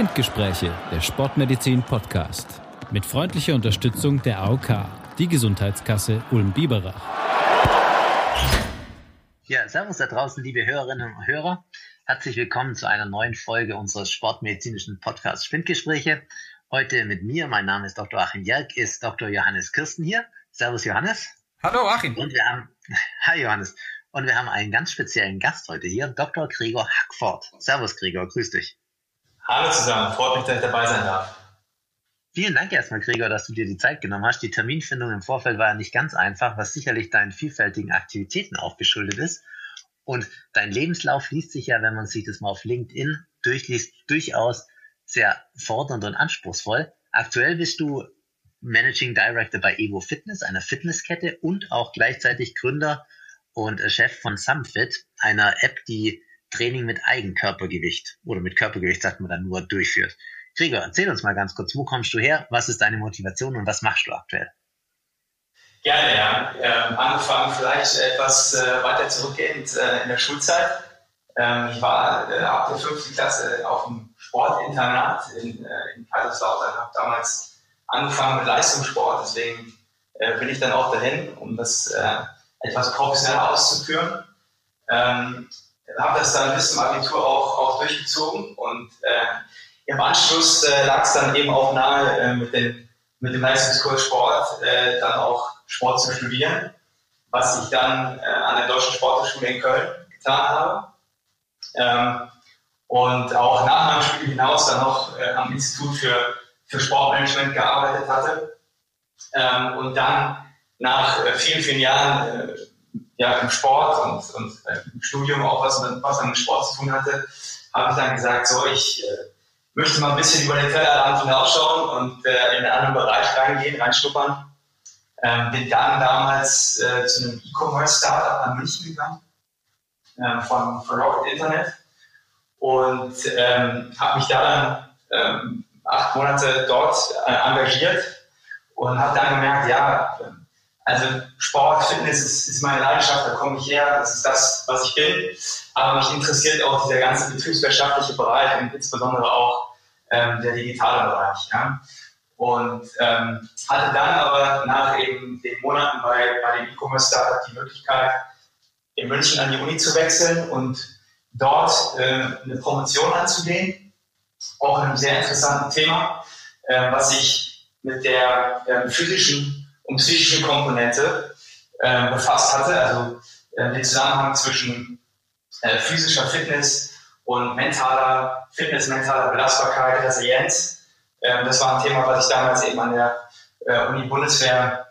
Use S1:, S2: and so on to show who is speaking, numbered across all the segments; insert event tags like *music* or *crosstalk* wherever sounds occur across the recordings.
S1: Spindgespräche, der Sportmedizin Podcast. Mit freundlicher Unterstützung der AOK, die Gesundheitskasse Ulm-Biberach.
S2: Ja, servus da draußen, liebe Hörerinnen und Hörer. Herzlich willkommen zu einer neuen Folge unseres sportmedizinischen Podcasts Spindgespräche. Heute mit mir, mein Name ist Dr. Achim Jerk, ist Dr. Johannes Kirsten hier. Servus Johannes.
S3: Hallo Achim.
S2: Und wir haben, *laughs* hi Johannes. Und wir haben einen ganz speziellen Gast heute hier, Dr. Gregor Hackford. Servus Gregor, grüß dich.
S4: Hallo zusammen, freut mich, dass ich dabei sein darf.
S2: Vielen Dank erstmal, Gregor, dass du dir die Zeit genommen hast. Die Terminfindung im Vorfeld war ja nicht ganz einfach, was sicherlich deinen vielfältigen Aktivitäten aufgeschuldet ist. Und dein Lebenslauf liest sich ja, wenn man sich das mal auf LinkedIn durchliest, durchaus sehr fordernd und anspruchsvoll. Aktuell bist du Managing Director bei Evo Fitness, einer Fitnesskette und auch gleichzeitig Gründer und Chef von Sumfit, einer App, die Training mit Eigenkörpergewicht oder mit Körpergewicht, sagt man dann nur, durchführt. Gregor, erzähl uns mal ganz kurz, wo kommst du her, was ist deine Motivation und was machst du aktuell?
S4: Gerne, ja. Ähm, angefangen vielleicht etwas äh, weiter zurückgehend äh, in der Schulzeit. Ähm, ich war äh, ab der fünften Klasse auf dem Sportinternat in, äh, in Kaiserslautern, habe damals angefangen mit Leistungssport, deswegen äh, bin ich dann auch dahin, um das äh, etwas professioneller auszuführen. Ähm, habe das dann bis zum Abitur auch, auch durchgezogen und äh, im Anschluss äh, lag es dann eben auch nahe, äh, mit, den, mit dem Leistungskurs Sport äh, dann auch Sport zu studieren, was ich dann äh, an der Deutschen Sporthochschule in Köln getan habe. Ähm, und auch nach meinem Studium hinaus dann noch äh, am Institut für, für Sportmanagement gearbeitet hatte. Ähm, und dann nach vielen, vielen Jahren ja, im Sport und, und im Studium auch was, was mit Sport zu tun hatte, habe ich dann gesagt, so, ich äh, möchte mal ein bisschen über den Tellerrand hinausschauen und äh, in einen anderen Bereich reingehen, reinschnuppern. Ähm, bin dann damals äh, zu einem E-Commerce-Startup nach München gegangen, äh, von, von Rocket Internet und ähm, habe mich da dann ähm, acht Monate dort äh, engagiert und habe dann gemerkt, ja, also Sport, Fitness ist, ist, meine Leidenschaft, da komme ich her, das ist das, was ich bin. Aber mich interessiert auch dieser ganze betriebswirtschaftliche Bereich und insbesondere auch ähm, der digitale Bereich. Ja. Und ähm, hatte dann aber nach eben den Monaten bei, bei dem E-Commerce-Startup die Möglichkeit, in München an die Uni zu wechseln und dort äh, eine Promotion anzulehnen. Auch in einem sehr interessanten Thema, äh, was sich mit der äh, physischen und psychische Komponente äh, befasst hatte, also äh, den Zusammenhang zwischen äh, physischer Fitness und mentaler Fitness, mentaler Belastbarkeit, Resilienz. Ähm, das war ein Thema, was ich damals eben an der äh, Uni Bundeswehr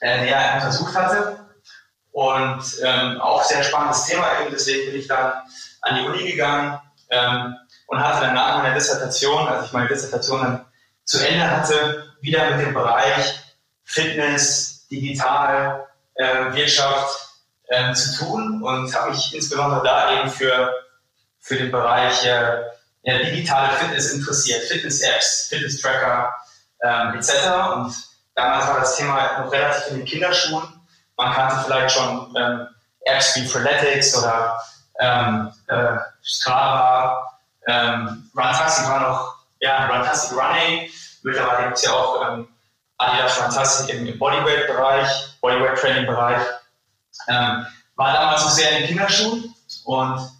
S4: äh, näher untersucht hatte. Und ähm, auch sehr spannendes Thema eben, deswegen bin ich dann an die Uni gegangen ähm, und hatte dann nach meiner Dissertation, als ich meine Dissertation dann zu Ende hatte, wieder mit dem Bereich Fitness, Digital, äh, Wirtschaft äh, zu tun und habe mich insbesondere da eben für, für den Bereich äh, ja, digitale Fitness interessiert, Fitness-Apps, Fitness-Tracker ähm, etc. Und damals war das Thema noch relativ in den Kinderschuhen. Man kannte vielleicht schon ähm, Apps wie Freeletics oder ähm, äh, Strava, ähm, Runtastic war noch, ja, Runtastic Running. Mittlerweile gibt es ja auch ähm, Adidas Fantastic im Bodyweight-Bereich, Bodyweight-Training-Bereich. Ähm, war damals noch sehr in den Kinderschuhen und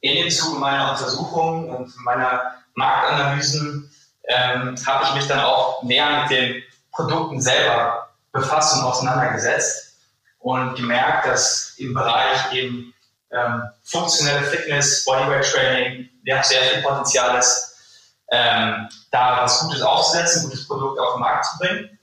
S4: in dem Zuge meiner Untersuchungen und meiner Marktanalysen ähm, habe ich mich dann auch näher mit den Produkten selber befasst und auseinandergesetzt und gemerkt, dass im Bereich eben ähm, funktionelle Fitness, Bodyweight Training, ja sehr viel Potenzial ist, ähm, da was Gutes aufzusetzen, ein gutes Produkt auf den Markt zu bringen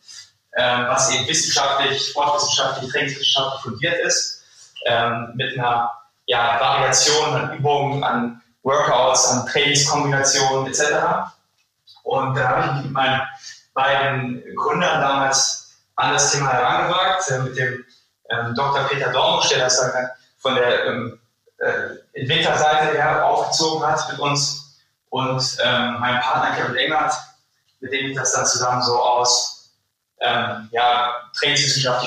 S4: ähm, was eben wissenschaftlich, sportwissenschaftlich, trainingswissenschaftlich fundiert ist, ähm, mit einer ja, Variation an Übungen, an Workouts, an Trainingskombinationen etc. Und da habe ich mich mit meinen beiden Gründern damals an das Thema herangewagt, äh, mit dem ähm, Dr. Peter Dormusch, der das dann von der ähm, äh, Entwicklerseite her aufgezogen hat mit uns und ähm, meinem Partner Kevin Engert, mit dem ich das dann zusammen so aus ähm, ja,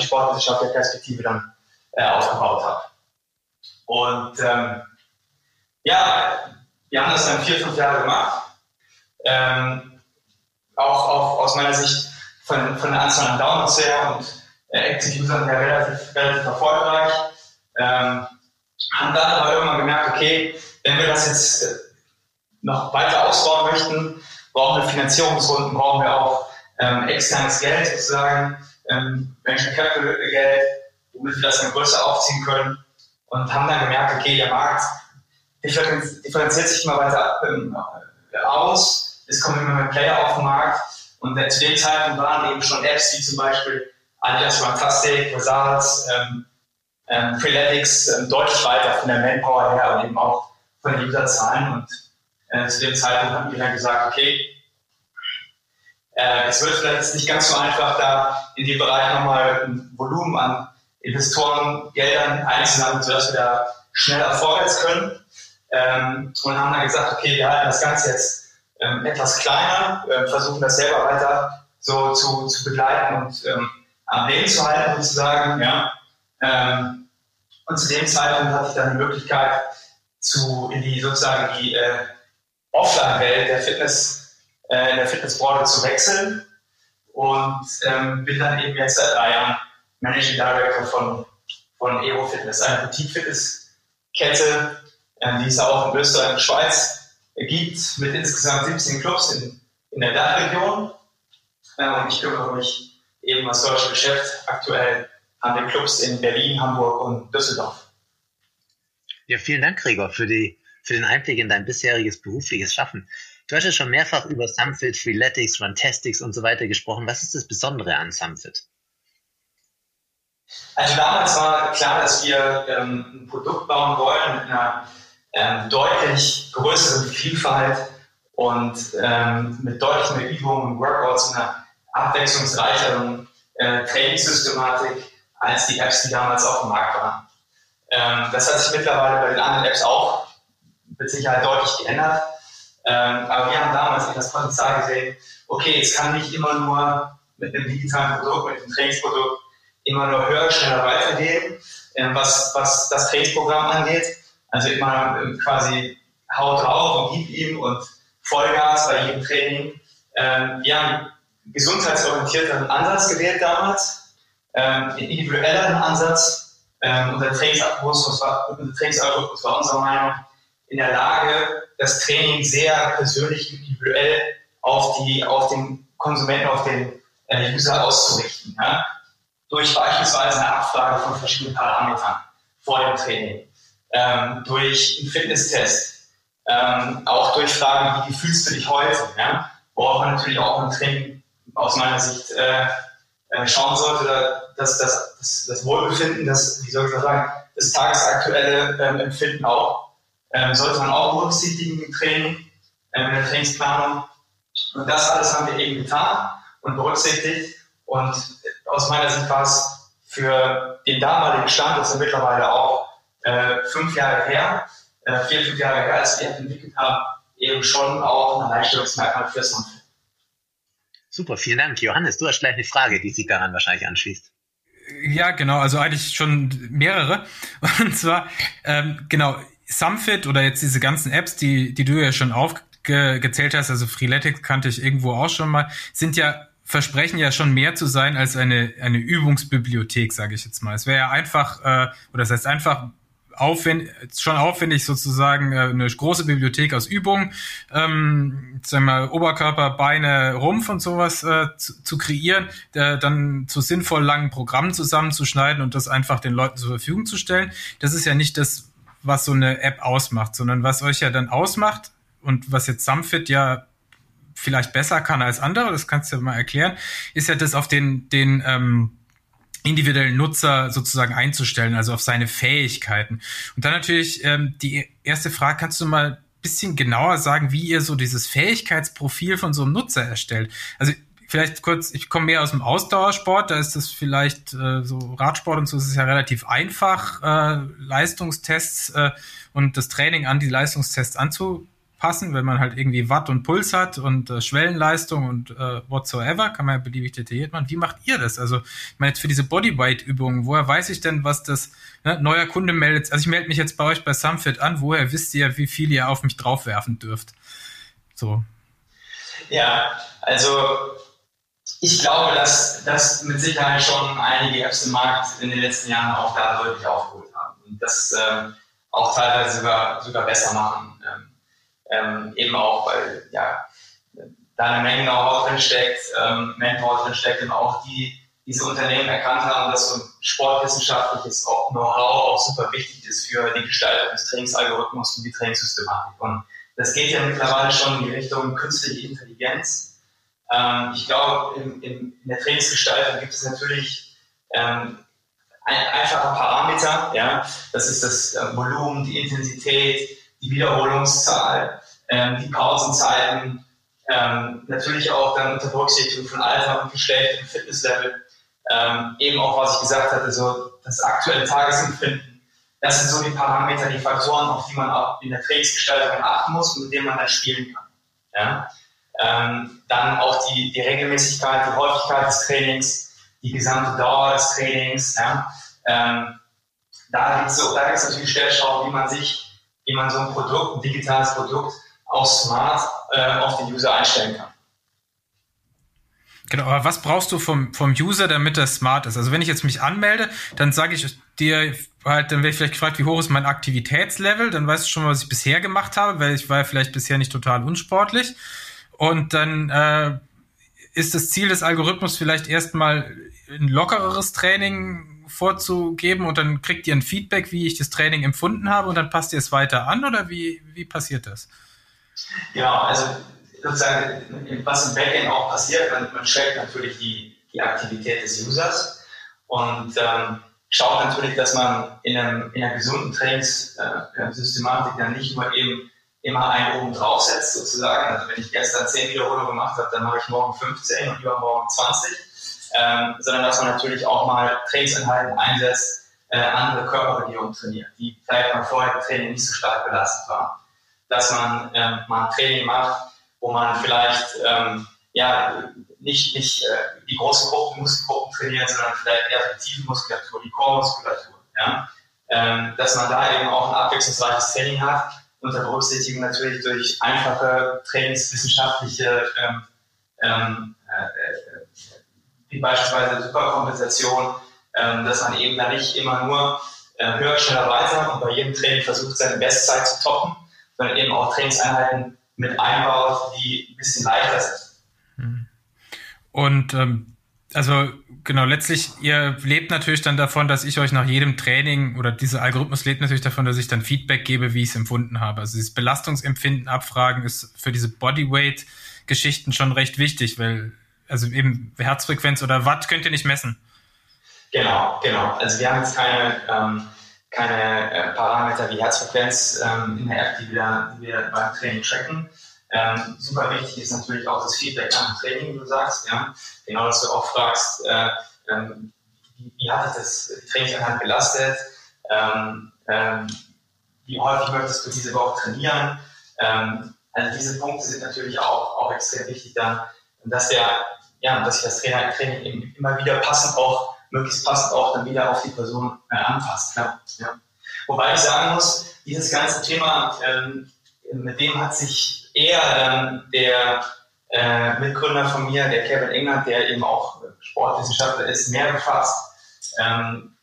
S4: Sportwissenschaft der Perspektive dann äh, aufgebaut habe. Und ähm, ja, wir haben das dann vier, fünf Jahre gemacht. ähm, auch, auch aus meiner Sicht von, von der Anzahl an Downloads her und äh, Active Usern her relativ, relativ erfolgreich. Ähm, haben dann aber irgendwann gemerkt, okay, wenn wir das jetzt äh, noch weiter ausbauen möchten, brauchen wir Finanzierungsrunden, brauchen wir auch ähm, externes Geld sozusagen, ähm, Venture Capital Geld, womit wir das dann größer aufziehen können. Und haben dann gemerkt, okay, der Markt differenziert sich immer weiter ähm, aus, es kommen immer mehr Player auf den Markt. Und zu dem Zeitpunkt waren eben schon Apps wie zum Beispiel Adidas Fantastic, Results, ähm, ähm, Freeletics ähm, deutlich weiter von der Manpower her und eben auch von den Userzahlen. Und äh, zu dem Zeitpunkt haben wir dann gesagt, okay, äh, es wird vielleicht nicht ganz so einfach, da in dem Bereich nochmal ein Volumen an Investorengeldern einzusammeln, sodass wir da schneller vorwärts können. Ähm, und haben dann gesagt, okay, wir halten das Ganze jetzt ähm, etwas kleiner, äh, versuchen das selber weiter so zu, zu begleiten und ähm, am Leben zu halten sozusagen. Ja. Ähm, und zu dem Zeitpunkt hatte ich dann die Möglichkeit, zu, in die sozusagen die äh, Offline-Welt der Fitness, äh, in der Fitnessbranche zu wechseln und ähm, bin dann eben jetzt seit drei Jahren Managing Director von, von Aero Fitness, eine Boutique-Fitness-Kette, ähm, die es auch in Österreich und Schweiz gibt, mit insgesamt 17 Clubs in, in der Dachregion. Ähm, und ich kümmere mich eben als deutsches Geschäft aktuell an den Clubs in Berlin, Hamburg und Düsseldorf.
S2: Ja, vielen Dank, Gregor, für, die, für den Einblick in dein bisheriges berufliches Schaffen. Du hast ja schon mehrfach über Sumfit, Freeletics, Runtastics und so weiter gesprochen. Was ist das Besondere an Sumfit?
S4: Also damals war klar, dass wir ähm, ein Produkt bauen wollen mit einer ähm, deutlich größeren Vielfalt und ähm, mit deutlich mehr Übungen und Workouts und einer abwechslungsreicheren äh, Trainingssystematik als die Apps, die damals auf dem Markt waren. Ähm, das hat sich mittlerweile bei den anderen Apps auch mit Sicherheit deutlich geändert. Ähm, aber wir haben damals das Potenzial gesehen, okay, es kann nicht immer nur mit einem digitalen Produkt, mit einem Trainingsprodukt immer nur höher, schneller weitergehen, äh, was, was das Trainingsprogramm angeht. Also immer äh, quasi haut drauf und gib ihm und Vollgas bei jedem Training. Ähm, wir haben gesundheitsorientierteren Ansatz gewählt damals, ähm, individuelleren Ansatz. Ähm, unser Trainingsalgorithmus war, war unserer Meinung in der Lage, das Training sehr persönlich individuell auf, die, auf den Konsumenten, auf den äh, User auszurichten. Ja? durch beispielsweise eine Abfrage von verschiedenen Parametern vor dem Training, ähm, durch einen Fitnesstest, ähm, auch durch Fragen, wie fühlst du dich heute, ja? worauf man natürlich auch im Training aus meiner Sicht äh, äh, schauen sollte, dass das, das, das Wohlbefinden, das, wie soll ich das sagen, das tagesaktuelle ähm, Empfinden auch, ähm, sollte man auch berücksichtigen im Training, ähm, in der Trainingsplanung. Und das alles haben wir eben getan und berücksichtigt. Und aus meiner Sicht war es für den damaligen Stand, das ist mittlerweile auch äh, fünf Jahre her, äh, vier, fünf Jahre her, als wir entwickelt haben, eben schon auch ein Alleinstellungsmerkmal für Sonfit.
S2: Super, vielen Dank. Johannes, du hast gleich eine Frage, die sich daran wahrscheinlich anschließt.
S3: Ja, genau, also eigentlich schon mehrere. *laughs* Und zwar, ähm, genau, Sumfit oder jetzt diese ganzen Apps, die, die du ja schon aufgezählt hast, also Freeletics kannte ich irgendwo auch schon mal, sind ja versprechen ja schon mehr zu sein als eine, eine Übungsbibliothek, sage ich jetzt mal. Es wäre ja einfach, äh, oder das heißt einfach aufwendig, schon aufwendig sozusagen äh, eine große Bibliothek aus Übungen, ähm, sagen wir mal, Oberkörper, Beine, Rumpf und sowas äh, zu, zu kreieren, äh, dann zu sinnvoll langen Programmen zusammenzuschneiden und das einfach den Leuten zur Verfügung zu stellen. Das ist ja nicht das, was so eine App ausmacht, sondern was euch ja dann ausmacht und was jetzt Sumfit ja vielleicht besser kann als andere, das kannst du mal erklären, ist ja das auf den, den ähm, individuellen Nutzer sozusagen einzustellen, also auf seine Fähigkeiten. Und dann natürlich ähm, die erste Frage, kannst du mal bisschen genauer sagen, wie ihr so dieses Fähigkeitsprofil von so einem Nutzer erstellt? Also vielleicht kurz, ich komme mehr aus dem Ausdauersport, da ist das vielleicht äh, so Radsport und so ist es ja relativ einfach, äh, Leistungstests äh, und das Training an die Leistungstests anzu passen, wenn man halt irgendwie Watt und Puls hat und äh, Schwellenleistung und äh, whatsoever, kann man ja beliebig detailliert machen. Wie macht ihr das? Also, ich meine jetzt für diese Bodyweight-Übungen, woher weiß ich denn, was das ne, neuer Kunde meldet? Also ich melde mich jetzt bei euch bei Sumfit an, woher wisst ihr, wie viel ihr auf mich draufwerfen dürft? So.
S4: Ja, also ich glaube, dass, dass mit Sicherheit schon einige Apps im Markt in den letzten Jahren auch da deutlich aufgeholt haben und das ähm, auch teilweise sogar, sogar besser machen. Ähm, ähm, eben auch, weil ja, da eine Menge Know-how drin steckt, ähm, Manpower drin steckt und auch die diese Unternehmen erkannt haben, dass so ein sportwissenschaftliches Know-how auch super wichtig ist für die Gestaltung des Trainingsalgorithmus und die Trainingssystematik. Und das geht ja mittlerweile schon in die Richtung künstliche Intelligenz. Ähm, ich glaube, in, in, der Trainingsgestaltung gibt es natürlich ähm, ein, einfache Parameter. Ja? Das ist das äh, Volumen, die Intensität, die Wiederholungszahl, ähm, die Pausenzeiten, ähm, natürlich auch dann unter Berücksichtigung von Alter und Geschlecht und Fitnesslevel. Ähm, eben auch, was ich gesagt hatte, so das aktuelle Tagesempfinden. Das sind so die Parameter, die Faktoren, auf die man auch in der Trainingsgestaltung achten muss und mit denen man dann spielen kann. Ja? Ähm, dann auch die, die Regelmäßigkeit, die Häufigkeit des Trainings, die gesamte Dauer des Trainings. Ja? Ähm, da gibt es so, natürlich Stellschrauben, wie man sich, wie man so ein Produkt, ein digitales Produkt auch smart äh, auf den User einstellen kann.
S3: Genau, aber was brauchst du vom, vom User, damit er smart ist? Also wenn ich jetzt mich anmelde, dann sage ich dir halt, dann werde ich vielleicht gefragt, wie hoch ist mein Aktivitätslevel, dann weißt du schon mal, was ich bisher gemacht habe, weil ich war vielleicht bisher nicht total unsportlich. Und dann äh, ist das Ziel des Algorithmus vielleicht erstmal ein lockereres Training vorzugeben und dann kriegt ihr ein Feedback, wie ich das Training empfunden habe und dann passt ihr es weiter an oder wie, wie passiert das?
S4: Ja, also sozusagen, was im Backend auch passiert, man, man trackt natürlich die, die Aktivität des Users und ähm, schaut natürlich, dass man in, einem, in einer gesunden Trainingssystematik äh, dann nicht nur eben immer einen oben draufsetzt sozusagen. Also wenn ich gestern 10 Wiederholungen gemacht habe, dann mache ich morgen 15 und übermorgen 20. Ähm, sondern dass man natürlich auch mal Trainingseinheiten einsetzt, äh, andere Körperregionen trainiert, die vielleicht mal vorher im Training nicht so stark belastet waren. Dass man ähm, mal ein Training macht, wo man vielleicht ähm, ja, nicht, nicht äh, die großen Gruppen, Muskelgruppen trainiert, sondern vielleicht eher die Tiefenmuskulatur, die Core-Muskulatur. Ja? Ähm, dass man da eben auch ein abwechslungsreiches Training hat, unter Berücksichtigung natürlich durch einfache trainingswissenschaftliche, ähm, ähm, äh, wie beispielsweise Superkompensation, ähm, dass man eben da nicht immer nur äh, höher, schneller, weiter und bei jedem Training versucht, seine Bestzeit zu toppen, sondern eben auch Trainingseinheiten mit einbaut, die ein bisschen leichter sind.
S3: Und ähm, also genau, letztlich, ihr lebt natürlich dann davon, dass ich euch nach jedem Training oder dieser Algorithmus lebt natürlich davon, dass ich dann Feedback gebe, wie ich es empfunden habe. Also dieses Belastungsempfinden abfragen ist für diese Bodyweight-Geschichten schon recht wichtig, weil also eben Herzfrequenz oder Watt könnt ihr nicht messen.
S4: Genau, genau. Also wir haben jetzt keine ähm, keine äh, Parameter wie Herzfrequenz ähm, in der App, die wir, die wir beim Training tracken. Ähm, super wichtig ist natürlich auch das Feedback nach dem Training, wie du sagst. Ja? Genau, dass du auch fragst, äh, ähm, wie, wie, hat dich das Trainingseinheit belastet? Ähm, ähm, wie häufig möchtest du diese Woche trainieren? Ähm, also diese Punkte sind natürlich auch, auch extrem wichtig dann, dass der, ja, dass sich das Trainer, Training eben immer wieder passend auch möglichst passend auch dann wieder auf die Person äh, anpasst. Klar. Ja. Wobei ich sagen muss, dieses ganze Thema, ähm, mit dem hat sich eher dann der äh, Mitgründer von mir, der Kevin Engert, der eben auch Sportwissenschaftler ist, mehr befasst. Ähm,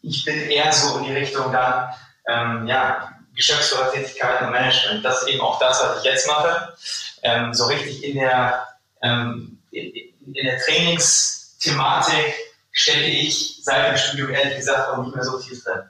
S4: ich bin eher so in die Richtung dann, ähm, ja, Geschäftsführertätigkeit und Management. Das ist eben auch das, was ich jetzt mache. Ähm, so richtig in der, ähm, in, in der Trainingsthematik stecke ich seit dem Studium ehrlich gesagt auch nicht mehr so tief drin.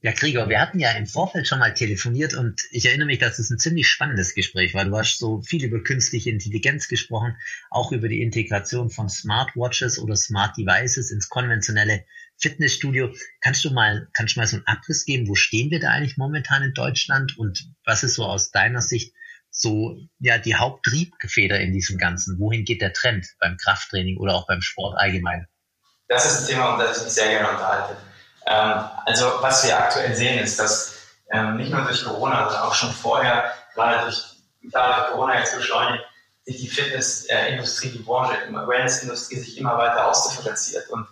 S2: Ja, Gregor, wir hatten ja im Vorfeld schon mal telefoniert und ich erinnere mich, dass es ein ziemlich spannendes Gespräch war. Du hast so viel über künstliche Intelligenz gesprochen, auch über die Integration von Smartwatches oder Smart Devices ins konventionelle Fitnessstudio. Kannst du mal, kannst du mal so einen Abriss geben? Wo stehen wir da eigentlich momentan in Deutschland und was ist so aus deiner Sicht so, ja, die Haupttriebfeder in diesem Ganzen? Wohin geht der Trend beim Krafttraining oder auch beim Sport allgemein?
S4: Das ist ein Thema, um das ich mich sehr gerne unterhalte. Ähm, also was wir aktuell sehen, ist, dass ähm, nicht nur durch Corona, sondern auch schon vorher, gerade durch, gerade durch Corona jetzt beschleunigt, sich die Fitnessindustrie, die Branche, die Wellnessindustrie sich immer weiter ausdifferenziert und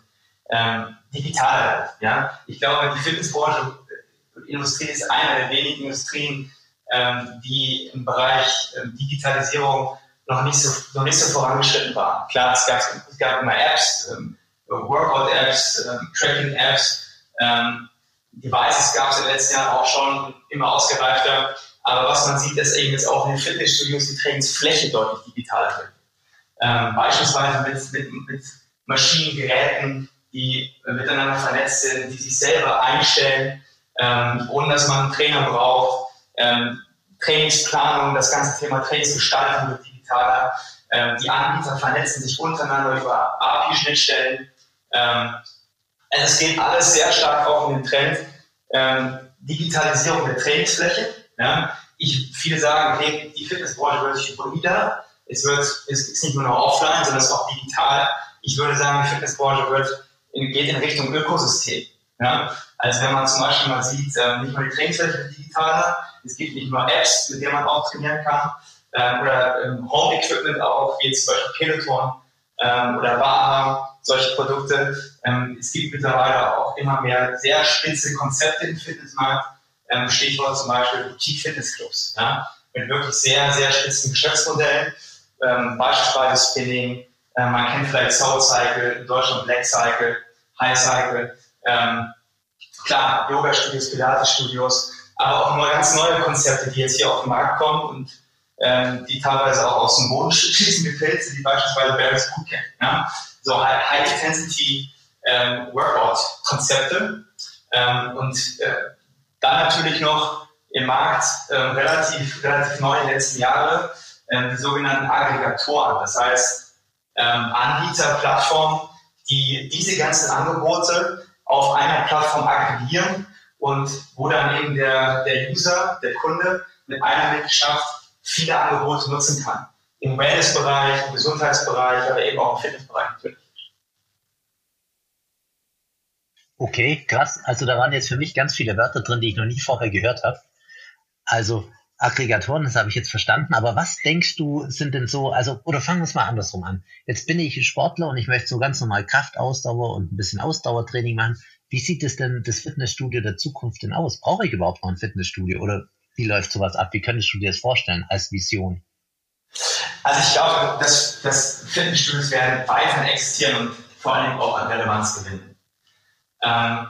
S4: ähm, digital. Ja? Ich glaube, die Fitnessbranche, die Industrie ist eine der wenigen Industrien, ähm, die im Bereich ähm, Digitalisierung noch nicht so, noch nicht so vorangeschritten waren. Klar, es gab, es gab immer Apps, ähm, Workout-Apps, Tracking-Apps, ähm, Devices gab es in den letzten Jahren auch schon immer ausgereifter. Aber was man sieht, ist eben jetzt auch in den Fitnessstudios die Trainingsfläche deutlich digitaler wird. Ähm, beispielsweise mit, mit, mit Maschinen, die miteinander vernetzt sind, die sich selber einstellen, ähm, ohne dass man einen Trainer braucht. Ähm, Trainingsplanung, das ganze Thema Trainingsgestaltung wird digitaler. Ähm, die Anbieter vernetzen sich untereinander über API-Schnittstellen. Ähm, also es geht alles sehr stark auch in den Trend ähm, Digitalisierung der Trainingsfläche. Ja? Ich, viele sagen, okay, die Fitnessbranche wird sich hybrider. Es wird, es ist nicht nur noch offline, sondern es ist auch digital. Ich würde sagen, die Fitnessbranche wird geht in Richtung Ökosystem. Ja? Also wenn man zum Beispiel mal sieht, äh, nicht nur die Trainingsfläche wird digitaler, es gibt nicht nur Apps, mit denen man auch trainieren kann, äh, oder ähm, Home-Equipment auch, wie jetzt zum Beispiel Peloton ähm, oder Baha, solche Produkte. Ähm, es gibt mittlerweile auch immer mehr sehr spitze Konzepte im Fitnessmarkt, ähm, Stichwort zum Beispiel Boutique-Fitnessclubs, ja? mit wirklich sehr, sehr spitzen Geschäftsmodellen, ähm, beispielsweise Spinning, äh, man kennt vielleicht Soul Cycle, in Deutschland Black Cycle, High Cycle, ähm, klar, Yoga-Studios, Pilates-Studios, aber auch neue, ganz neue Konzepte, die jetzt hier auf den Markt kommen und ähm, die teilweise auch aus dem Boden *laughs* schießen gefällt sind, wie beispielsweise Barry's Bootcamp. Ja? So High-Intensity ähm, ähm, und äh, dann natürlich noch im Markt äh, relativ, relativ neu in den letzten Jahren die sogenannten Aggregatoren. Das heißt, ähm, Anbieter, Plattformen, die diese ganzen Angebote auf einer Plattform aggregieren und wo dann eben der, der User, der Kunde mit einer Mitgliedschaft viele Angebote nutzen kann. Im Wellness-Bereich, im Gesundheitsbereich, aber eben auch im Fitnessbereich natürlich.
S2: Okay, krass. Also da waren jetzt für mich ganz viele Wörter drin, die ich noch nie vorher gehört habe. Also Aggregatoren, das habe ich jetzt verstanden, aber was denkst du, sind denn so, also, oder fangen wir es mal andersrum an. Jetzt bin ich Sportler und ich möchte so ganz normal Kraftausdauer und ein bisschen Ausdauertraining machen. Wie sieht es denn das Fitnessstudio der Zukunft denn aus? Brauche ich überhaupt noch ein Fitnessstudio oder wie läuft sowas ab? Wie könntest du dir das vorstellen als Vision?
S4: Also ich glaube, dass, dass Fitnessstudios werden weiterhin existieren und vor allem auch an Relevanz gewinnen. Ähm,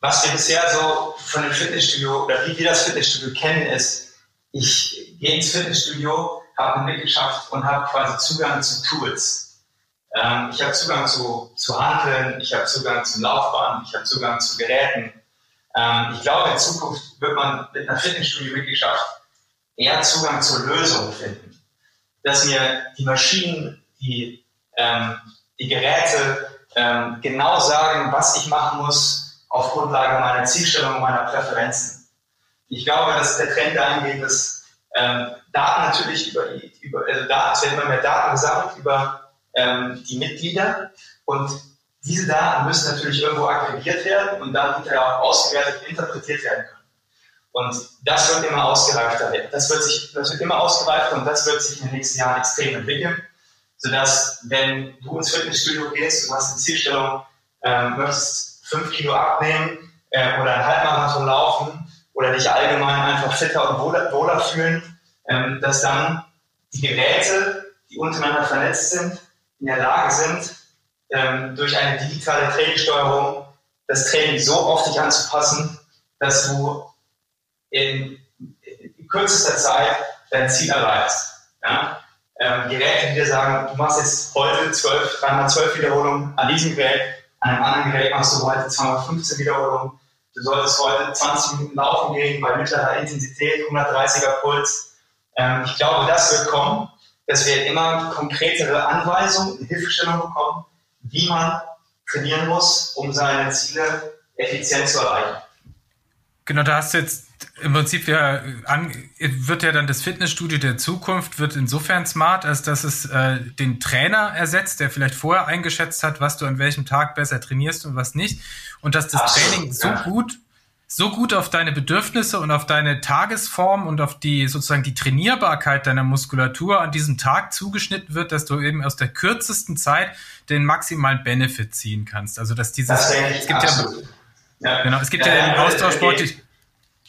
S4: was wir bisher so von dem Fitnessstudio oder wie wir das Fitnessstudio kennen, ist, ich gehe ins Fitnessstudio, habe eine Mitgliedschaft und habe quasi Zugang zu Tools. Ähm, ich habe Zugang zu, zu Handeln, ich habe Zugang zum Laufbahn, ich habe Zugang zu Geräten, ähm, ich glaube, in Zukunft wird man mit einer Fitnessstudio-Mitgliedschaft eher Zugang zur Lösung finden. Dass mir die Maschinen, die, ähm, die Geräte ähm, genau sagen, was ich machen muss auf Grundlage meiner Zielstellung und meiner Präferenzen. Ich glaube, dass der Trend dahin geht, dass ähm, Daten natürlich über, über also Daten, es werden immer mehr Daten gesammelt über ähm, die Mitglieder und diese Daten müssen natürlich irgendwo aggregiert werden und dann hinterher auch ausgewertet und interpretiert werden können. Und das wird immer ausgereifter. Das wird, sich, das wird immer ausgereifter und das wird sich in den nächsten Jahren extrem entwickeln, sodass, wenn du ins Fitnessstudio gehst und hast eine Zielstellung, äh, möchtest fünf Kilo abnehmen äh, oder einen Halbmarathon laufen oder dich allgemein einfach fitter und wohler, wohler fühlen, äh, dass dann die Geräte, die untereinander vernetzt sind, in der Lage sind, ähm, durch eine digitale Trainingssteuerung das Training so auf dich anzupassen, dass du in, kürzester Zeit dein Ziel erreichst. Ja? Ähm, Geräte, die dir sagen, du machst jetzt heute 12, 312 Wiederholungen an diesem Gerät, an einem anderen Gerät machst du heute 215 Wiederholungen, du solltest heute 20 Minuten laufen gehen bei mittlerer Intensität, 130er Puls. Ähm, ich glaube, das wird kommen, dass wir immer konkretere Anweisungen, Hilfestellungen bekommen, wie man trainieren muss, um seine Ziele effizient zu erreichen.
S3: Genau, da hast du jetzt im Prinzip ja an, wird ja dann das Fitnessstudio der Zukunft wird insofern smart, als dass es äh, den Trainer ersetzt, der vielleicht vorher eingeschätzt hat, was du an welchem Tag besser trainierst und was nicht, und dass das Absolut, Training so ja. gut so gut auf deine Bedürfnisse und auf deine Tagesform und auf die sozusagen die Trainierbarkeit deiner Muskulatur an diesem Tag zugeschnitten wird, dass du eben aus der kürzesten Zeit den maximalen Benefit ziehen kannst. Also dass dieses
S4: das es gibt
S3: ja, ja, genau, es gibt ja, ja den Austauschsport.
S4: Die,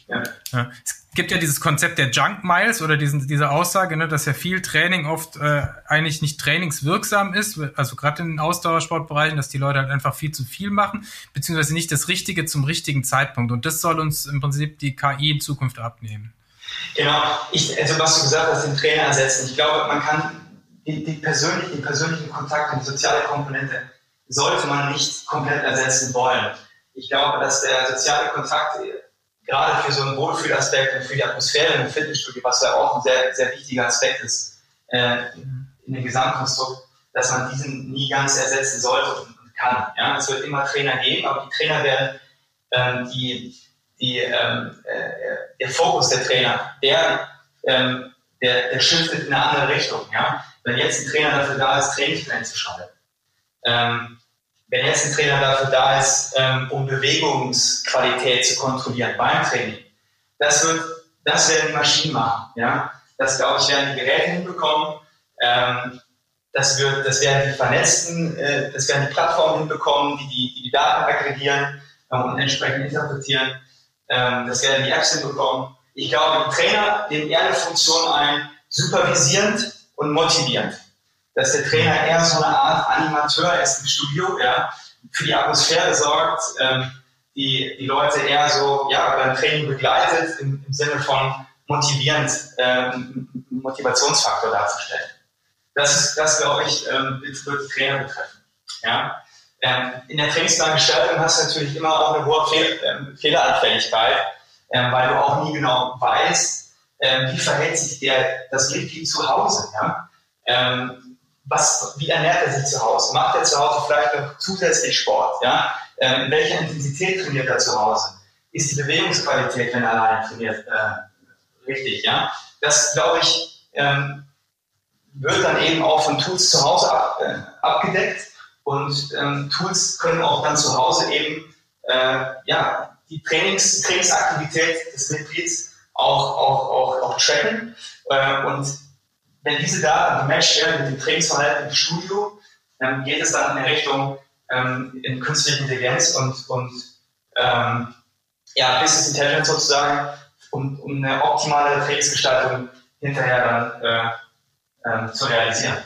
S3: Ja. Ja. Es gibt ja dieses Konzept der Junk Miles oder diesen, diese Aussage, ne, dass ja viel Training oft äh, eigentlich nicht trainingswirksam ist, also gerade in den Ausdauersportbereichen, dass die Leute halt einfach viel zu viel machen, beziehungsweise nicht das Richtige zum richtigen Zeitpunkt. Und das soll uns im Prinzip die KI in Zukunft abnehmen.
S4: Genau, ich, also was du gesagt hast, den Trainer ersetzen. Ich glaube, man kann die, die persönlichen, den persönlichen Kontakt und die soziale Komponente sollte man nicht komplett ersetzen wollen. Ich glaube, dass der soziale Kontakt gerade für so einen Wohlfühlaspekt und für die Atmosphäre im Fitnessstudio, was ja auch ein sehr, sehr wichtiger Aspekt ist äh, in dem Gesamtkonstrukt, dass man diesen nie ganz ersetzen sollte und, kann. Ja? Es wird immer Trainer geben, aber die Trainer werden ähm, die, die, ähm, äh, der Fokus der Trainer, der, ähm, der, der shiftet in eine andere Richtung. Ja? Wenn jetzt ein Trainer dafür da ist, Trainingspläne zu schreiben, ähm, wenn jetzt ein Trainer dafür da ist, ähm, um Bewegungsqualität zu kontrollieren beim Training, das wird, das werden Maschinen machen. Ja? Das, glaube ich, werden die Geräte hinbekommen. Ähm, das, wird, das werden die Vernetzten, äh, das werden die Plattformen hinbekommen, die die, die, die Daten aggregieren ähm, und entsprechend interpretieren. Ähm, das werden die Apps hinbekommen. Ich glaube, die Trainer nehmen eher eine Funktion ein, supervisierend und motivierend dass der Trainer eher so eine Art Animateur ist im Studio, ja, für die Atmosphäre sorgt, ähm, die, die Leute eher so ja, beim Training begleitet, im, im Sinne von motivierend, ähm, Motivationsfaktor darzustellen. Das ist, das glaube ich, ähm, wird Trainer betreffen. Ja? Ähm, in der Trainingsplangestaltung hast du natürlich immer auch eine hohe Fehl, ähm, Fehleranfälligkeit, ähm, weil du auch nie genau weißt, ähm, wie verhält sich der, das Mitglied zu Hause. Ja? Was, wie ernährt er sich zu Hause? Macht er zu Hause vielleicht noch zusätzlich Sport? Ja? Ähm, in welcher Intensität trainiert er zu Hause? Ist die Bewegungsqualität, wenn er allein trainiert, äh, richtig? Ja? Das, glaube ich, ähm, wird dann eben auch von Tools zu Hause ab, äh, abgedeckt und ähm, Tools können auch dann zu Hause eben äh, ja, die Trainings, Trainingsaktivität des Mitglieds auch, auch, auch, auch tracken äh, und wenn diese Daten gematcht werden mit dem Trainingsverhalten im Studio, ähm, geht es dann in Richtung ähm, in künstliche Intelligenz und, und ähm, ja, Business Intelligence sozusagen, um, um eine optimale Trainingsgestaltung hinterher dann äh, äh, zu realisieren.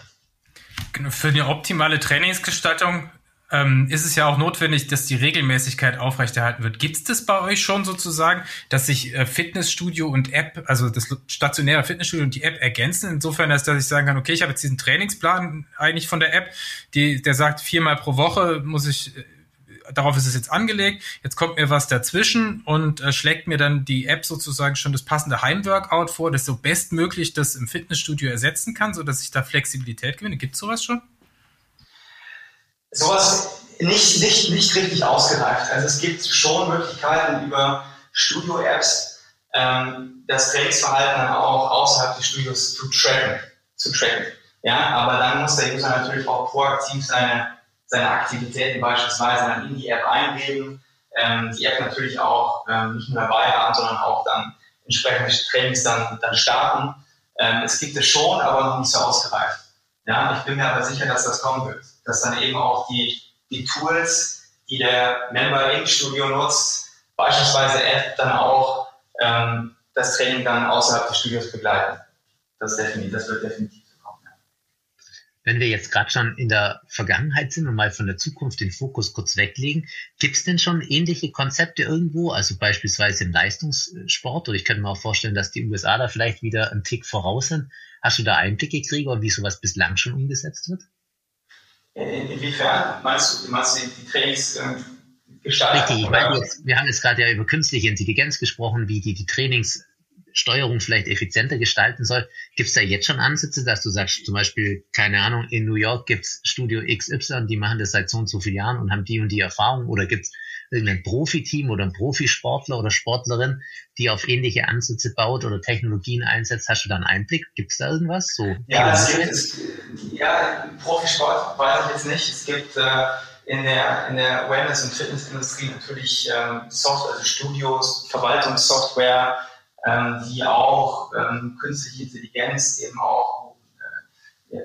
S3: Genau, für eine optimale Trainingsgestaltung ähm, ist es ja auch notwendig, dass die Regelmäßigkeit aufrechterhalten wird. Gibt es das bei euch schon sozusagen, dass sich äh, Fitnessstudio und App, also das stationäre Fitnessstudio und die App ergänzen, insofern, als dass ich sagen kann, okay, ich habe jetzt diesen Trainingsplan eigentlich von der App, die, der sagt, viermal pro Woche muss ich äh, darauf ist es jetzt angelegt. Jetzt kommt mir was dazwischen und äh, schlägt mir dann die App sozusagen schon das passende Heimworkout vor, das so bestmöglich das im Fitnessstudio ersetzen kann, so dass ich da Flexibilität gewinne. Gibt es sowas schon?
S4: Sowas nicht, nicht, nicht richtig ausgereift. Also es gibt schon Möglichkeiten über Studio-Apps, ähm, das Trainingsverhalten dann auch außerhalb des Studios zu tracken. Zu tracken. Ja, aber dann muss der User natürlich auch proaktiv seine, seine Aktivitäten beispielsweise dann in die App eingeben. Ähm, die App natürlich auch ähm, nicht nur dabei haben, sondern auch dann entsprechende Trainings dann, dann starten. Ähm, es gibt es schon, aber noch nicht so ausgereift. Ja, ich bin mir aber sicher, dass das kommen wird dass dann eben auch die, die Tools, die der Member im Studio nutzt, beispielsweise App, dann auch ähm, das Training dann außerhalb des Studios begleiten. Das, definitiv, das wird definitiv so kommen. Ja.
S2: Wenn wir jetzt gerade schon in der Vergangenheit sind und mal von der Zukunft den Fokus kurz weglegen, gibt es denn schon ähnliche Konzepte irgendwo, also beispielsweise im Leistungssport? Oder ich könnte mir auch vorstellen, dass die USA da vielleicht wieder einen Tick voraus sind. Hast du da Einblicke, Gregor, wie sowas bislang schon umgesetzt wird?
S4: Inwiefern meinst du, meinst du die Trainingsgestaltung?
S2: Richtig, ich meine jetzt, wir haben jetzt gerade ja über künstliche Intelligenz gesprochen, wie die die Trainingssteuerung vielleicht effizienter gestalten soll. Gibt es da jetzt schon Ansätze, dass du sagst, zum Beispiel, keine Ahnung, in New York gibt es Studio XY, die machen das seit so und so vielen Jahren und haben die und die Erfahrung oder gibt es irgendein Profiteam oder ein Profisportler oder Sportlerin, die auf ähnliche Ansätze baut oder Technologien einsetzt? Hast du da einen Einblick? Gibt es da irgendwas? So
S4: ja, es gibt, es, ja, Profisport weiß ich jetzt nicht. Es gibt äh, in der, in der Wellness- und Fitnessindustrie natürlich ähm, Software, also Studios, Verwaltungssoftware, ähm, die auch ähm, künstliche Intelligenz eben auch äh,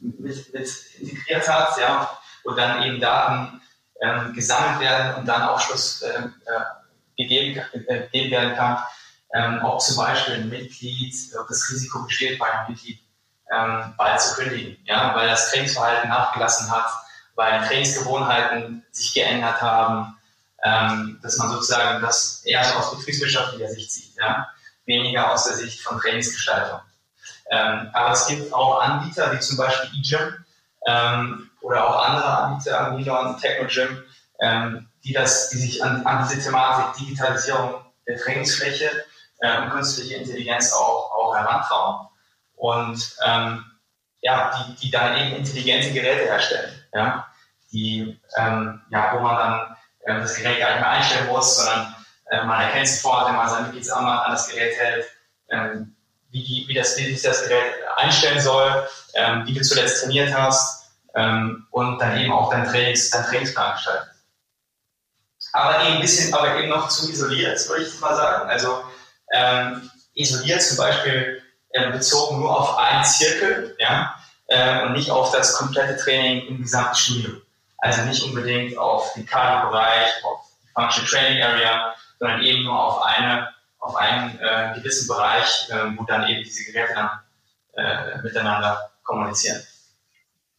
S4: mit, mit integriert hat, ja, wo dann eben Daten ähm, gesammelt werden und dann Aufschluss äh, gegeben, äh, gegeben werden kann. ähm, ob zum Beispiel ein Mitglied, ob das Risiko besteht, bei einem Mitglied ähm, bald zu kündigen, ja, weil das Trainingsverhalten nachgelassen hat, weil Trainingsgewohnheiten sich geändert haben, ähm, dass man sozusagen das eher so aus betriebswirtschaftlicher Sicht sieht, ja, weniger aus der Sicht von Trainingsgestaltung. Ähm, aber es gibt auch Anbieter, wie zum Beispiel eGym ähm, oder auch andere Anbieter, Milon, Technogym, ähm, die, das, die sich an, an diese Thematik Digitalisierung der Trainingsfläche äh, und künstliche Intelligenz auch, auch herantrauen. Und ähm, ja, die, die dann eben intelligente Geräte herstellen, ja, die, ähm, ja, wo man dann äh, das Gerät gar nicht mehr einstellen muss, sondern äh, man erkennt sofort, wenn man sein Mitgliedsarmband an das Gerät hält, ähm, wie, wie, das, wie sich das Gerät einstellen soll, ähm, wie du zuletzt trainiert hast ähm, und dann eben auch dein, Trainings, dein Trainingsplan gestaltet. Aber eben ein bisschen, aber eben noch zu isoliert, würde ich mal sagen. Also ähm, isoliert zum Beispiel äh, bezogen nur auf einen Zirkel ja, äh, und nicht auf das komplette Training im gesamten Studio. Also nicht unbedingt auf den Cardio-Bereich, auf die Functional Training Area, sondern eben nur auf eine, auf einen äh, gewissen Bereich, äh, wo dann eben diese Geräte dann äh, miteinander kommunizieren.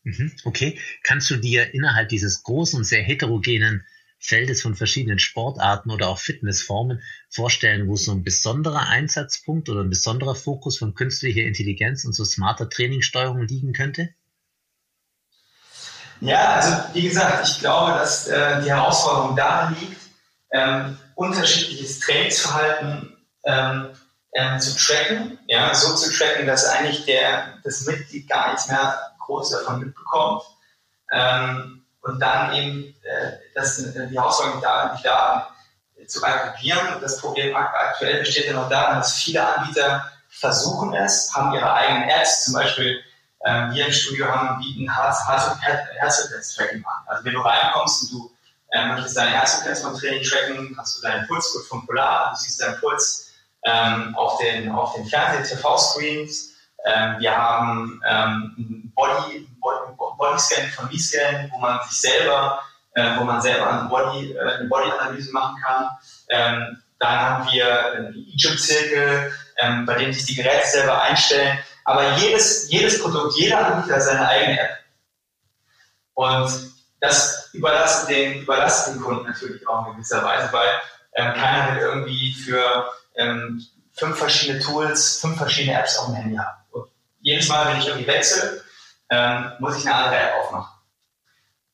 S2: Mhm, okay. Kannst du dir innerhalb dieses großen sehr heterogenen Feldes von verschiedenen Sportarten oder auch Fitnessformen vorstellen, wo so ein besonderer Einsatzpunkt oder ein besonderer Fokus von künstlicher Intelligenz und so smarter Trainingssteuerung liegen könnte?
S4: Ja, also wie gesagt, ich glaube, dass äh, die Herausforderung darin liegt, ähm, unterschiedliches Trainingsverhalten ähm, ähm, zu tracken, ja, so zu tracken, dass eigentlich der, das Mitglied gar nichts mehr groß davon mitbekommt. Ähm, und dann eben äh, das, die Herausforderung da, die da zu aggregieren. Und das Problem aktuell besteht ja noch darin, dass viele Anbieter versuchen es, haben ihre eigenen Apps, zum Beispiel ähm, wir im Studio haben, bieten Herzfrequenz-Tracking an. Also wenn du reinkommst und du äh, möchtest deine Herzfrequenz vom Training tracken, hast du deinen Pulsgurt vom Polar, du siehst deinen Puls ähm, auf den, auf den Fernseh-TV-Screens. Ähm, wir haben ähm, Body, Body, Bodyscan von V-Scan, wo man sich selber, äh, wo man selber eine Body, äh, eine Body-Analyse machen kann. Ähm, dann haben wir einen E-Gym-Zirkel, ähm, bei dem sich die Geräte selber einstellen. Aber jedes, jedes Produkt, jeder Anbieter hat seine eigene App. Und das überlassen den, überlassen den Kunden natürlich auch in gewisser Weise, weil ähm, keiner will irgendwie für ähm, fünf verschiedene Tools, fünf verschiedene Apps auf dem Handy haben. Jedes Mal, wenn ich irgendwie wechsle, ähm, muss ich eine andere App aufmachen.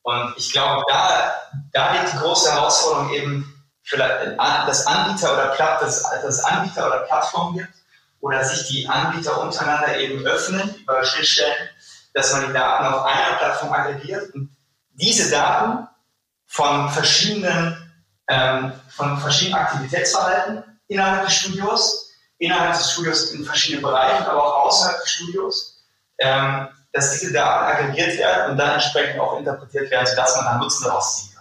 S4: Und ich glaube, da, da liegt die große Herausforderung eben, vielleicht, dass Anbieter oder, Platt, dass, dass Anbieter oder Plattformen gibt oder sich die Anbieter untereinander eben öffnen über Schnittstellen, dass man die Daten auf einer Plattform aggregiert und diese Daten von verschiedenen, ähm, von verschiedenen Aktivitätsverhalten innerhalb des Studios, innerhalb des Studios in verschiedenen Bereichen, aber auch außerhalb des Studios, ähm, dass diese Daten aggregiert werden und dann entsprechend auch interpretiert werden, sodass man dann Nutzen daraus kann.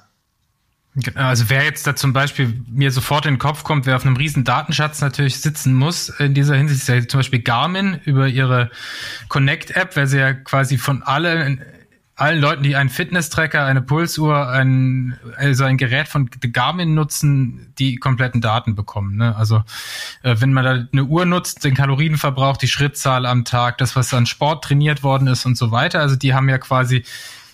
S3: Genau, also wer jetzt da zum Beispiel mir sofort in den Kopf kommt, wer auf einem riesen Datenschatz natürlich sitzen muss in dieser Hinsicht, ist ja zum Beispiel Garmin über ihre Connect-App, weil sie ja quasi von allen allen Leuten, die einen Fitness-Tracker, eine Pulsuhr, ein, also ein Gerät von Garmin nutzen, die kompletten Daten bekommen. Ne? Also äh, wenn man da eine Uhr nutzt, den Kalorienverbrauch, die Schrittzahl am Tag, das, was an Sport trainiert worden ist und so weiter. Also die haben ja quasi